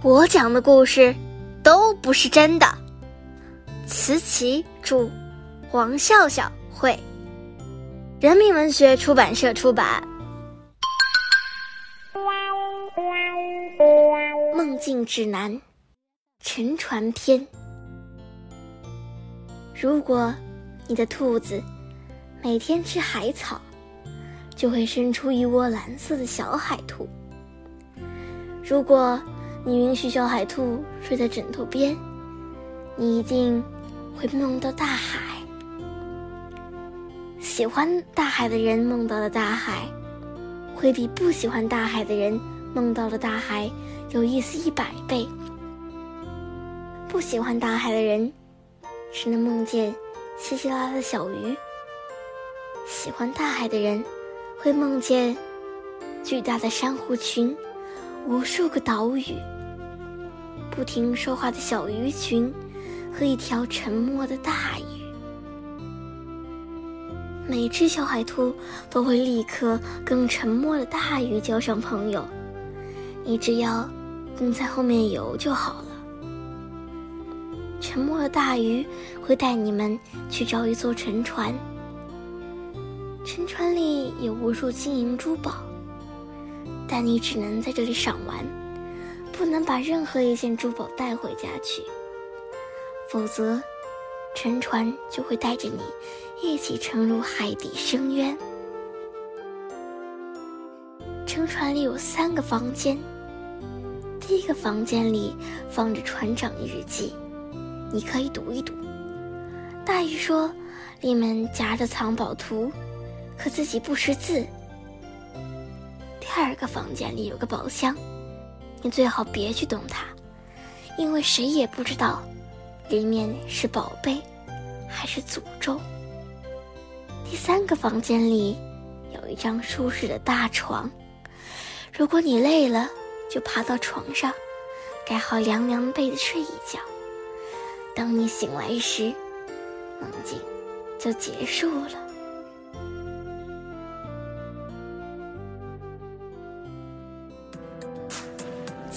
我讲的故事都不是真的。慈琪著，黄笑笑绘，人民文学出版社出版。梦境指南，沉船篇。如果你的兔子每天吃海草，就会生出一窝蓝色的小海兔。如果你允许小海兔睡在枕头边，你一定会梦到大海。喜欢大海的人梦到了大海，会比不喜欢大海的人梦到了大海有意思一百倍。不喜欢大海的人，只能梦见稀稀拉拉的小鱼；喜欢大海的人，会梦见巨大的珊瑚群、无数个岛屿、不停说话的小鱼群和一条沉默的大鱼。每只小海兔都会立刻跟沉默的大鱼交上朋友，你只要跟在后面游就好了。沉默的大鱼会带你们去找一座沉船，沉船里有无数金银珠宝，但你只能在这里赏玩，不能把任何一件珠宝带回家去，否则。沉船就会带着你一起沉入海底深渊。沉船里有三个房间，第一个房间里放着船长的日记，你可以读一读。大鱼说，里面夹着藏宝图，可自己不识字。第二个房间里有个宝箱，你最好别去动它，因为谁也不知道。里面是宝贝，还是诅咒？第三个房间里有一张舒适的大床，如果你累了，就爬到床上，盖好凉凉被子睡一觉。当你醒来时，梦境就结束了。